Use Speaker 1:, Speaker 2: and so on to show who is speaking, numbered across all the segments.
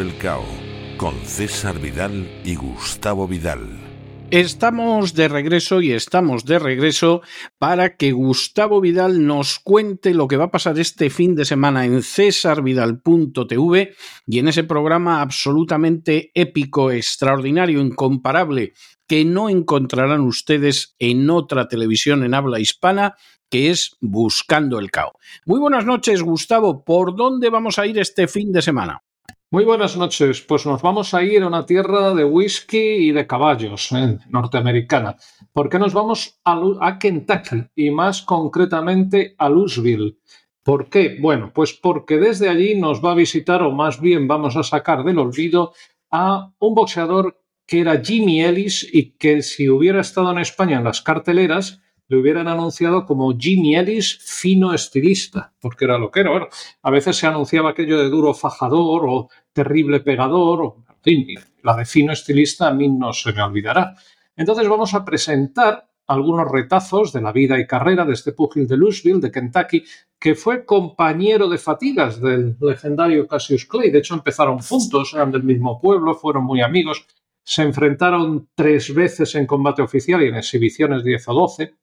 Speaker 1: el Cao con César Vidal y Gustavo Vidal.
Speaker 2: Estamos de regreso y estamos de regreso para que Gustavo Vidal nos cuente lo que va a pasar este fin de semana en cesarvidal.tv y en ese programa absolutamente épico, extraordinario, incomparable, que no encontrarán ustedes en otra televisión en habla hispana, que es Buscando el Cao. Muy buenas noches, Gustavo. ¿Por dónde vamos a ir este fin de semana?
Speaker 3: Muy buenas noches. Pues nos vamos a ir a una tierra de whisky y de caballos eh, norteamericana. ¿Por qué nos vamos a, Kentucky y más concretamente a Louisville? ¿Por qué? Bueno, pues porque desde allí nos va a visitar, o más bien vamos a sacar del olvido, a un boxeador que era Jimmy Ellis y que si hubiera estado en España en las carteleras, le hubieran anunciado como Jimmy Ellis fino estilista, porque era lo que era. Bueno, a veces se anunciaba aquello de duro fajador o terrible pegador, o, la de fino estilista a mí no se me olvidará. Entonces vamos a presentar algunos retazos de la vida y carrera de este púgil de Louisville, de Kentucky, que fue compañero de fatigas del legendario Cassius Clay. De hecho, empezaron juntos, eran del mismo pueblo, fueron muy amigos. Se enfrentaron tres veces en combate oficial y en exhibiciones 10 o 12.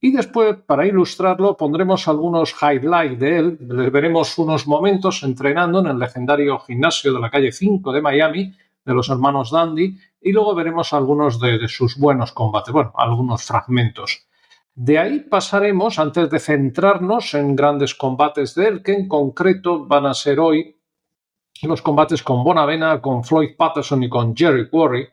Speaker 3: Y después, para ilustrarlo, pondremos algunos highlights de él. Les veremos unos momentos entrenando en el legendario gimnasio de la calle 5 de Miami, de los hermanos Dandy, y luego veremos algunos de, sus buenos combates, bueno, algunos fragmentos. De ahí pasaremos, antes de centrarnos en grandes combates de él, que en concreto van a ser hoy los combates con Bonavena, con Floyd Patterson y con Jerry Quarry.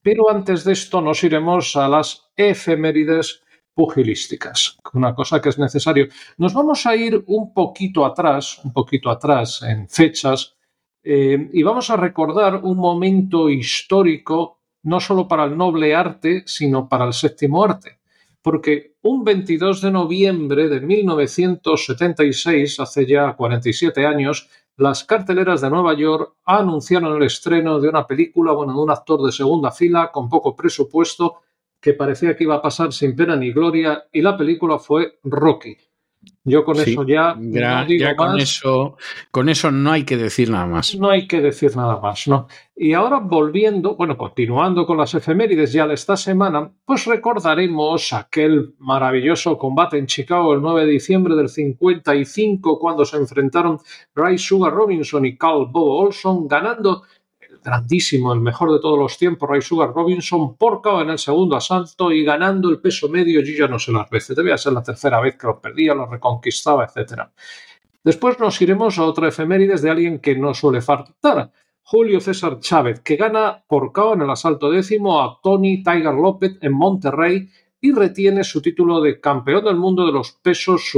Speaker 3: Pero antes de esto nos iremos a las efemérides pugilísticas, una cosa que es necesario. Nos vamos a ir un poquito atrás, un poquito atrás en fechas, eh, y vamos a recordar un momento histórico no solo para el noble arte, sino para el séptimo arte. Porque un 22 de noviembre de 1976, hace ya 47 años, las carteleras de Nueva York anunciaron el estreno de una película, bueno, de un actor de segunda fila con poco presupuesto que parecía que iba a pasar sin pena ni gloria y la película fue Rocky. Yo con eso ya,
Speaker 2: ya con eso con eso no hay que decir nada más.
Speaker 3: No hay que decir nada más, ¿no? Y ahora volviendo, bueno, continuando con las efemérides ya de esta semana, pues recordaremos aquel maravilloso combate en Chicago el 9 de diciembre del 55 cuando se enfrentaron Ray Sugar Robinson y Carl Bob Olson ganando grandísimo, el mejor de todos los tiempos, Ray Sugar Robinson, por KO en el segundo asalto y ganando el peso medio, yo ya no sé las veces, debía ser la tercera vez que lo perdía, lo reconquistaba, etc. Después nos iremos a otra efemérides de alguien que no suele faltar, Julio César Chávez, que gana por KO en el asalto décimo a Tony Tiger López en Monterrey y retiene su título de campeón del mundo de los pesos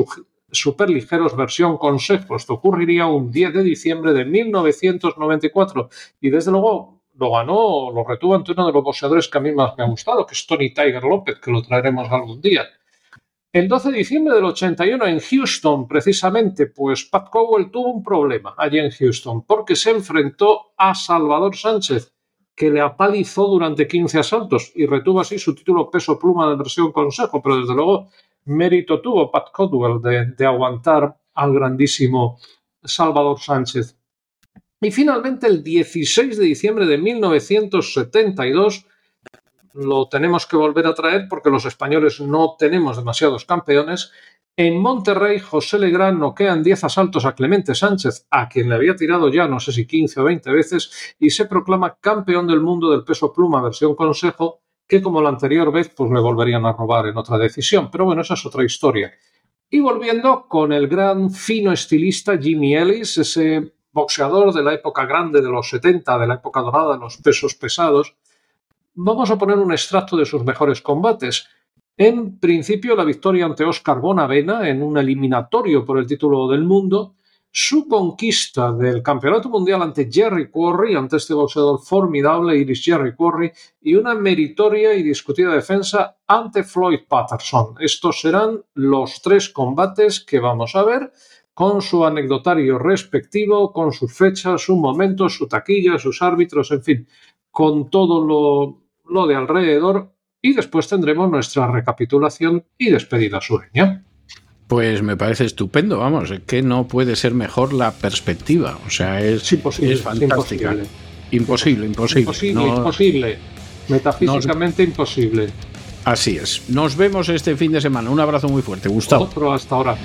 Speaker 3: superligeros versión consejo. Esto ocurriría un 10 de diciembre de 1994 y desde luego lo ganó, lo retuvo ante uno de los boxeadores que a mí más me ha gustado, que es Tony Tiger López, que lo traeremos algún día. El 12 de diciembre del 81 en Houston, precisamente, pues Pat Cowell tuvo un problema allí en Houston, porque se enfrentó a Salvador Sánchez, que le apalizó durante 15 asaltos y retuvo así su título peso pluma de versión consejo, pero desde luego mérito tuvo Pat Codwell de, aguantar al grandísimo Salvador Sánchez. Y finalmente, el 16 de diciembre de 1972, lo tenemos que volver a traer porque los españoles no tenemos demasiados campeones. En Monterrey, José Legrand noquea en 10 asaltos a Clemente Sánchez, a quien le había tirado ya no sé si 15 o 20 veces, y se proclama campeón del mundo del peso pluma versión consejo que como la anterior vez pues le volverían a robar en otra decisión. Pero bueno, esa es otra historia. Y volviendo con el gran fino estilista Jimmy Ellis, ese boxeador de la época grande de los 70, de la época dorada de los pesos pesados, vamos a poner un extracto de sus mejores combates. En principio, la victoria ante Oscar Bonavena en un eliminatorio por el título del mundo, su conquista del campeonato mundial ante Jerry Quarry, ante este boxeador formidable, Iris Jerry Quarry, y una meritoria y discutida defensa ante Floyd Patterson. Estos serán los tres combates que vamos a ver con su anecdotario respectivo, con sus fechas, su momento, su taquilla, sus árbitros, en fin, con todo lo, lo de alrededor. Y después tendremos nuestra recapitulación y despedida sureña.
Speaker 2: Pues me parece estupendo, vamos, que no puede ser mejor la perspectiva. O sea, es,
Speaker 3: imposible,
Speaker 2: es fantástica.
Speaker 3: Imposible,
Speaker 2: imposible.
Speaker 3: Imposible, imposible. Metafísicamente imposible.
Speaker 2: Así es. Nos vemos este fin de semana. Un abrazo muy fuerte, Gustavo.
Speaker 3: Otro hasta ahora.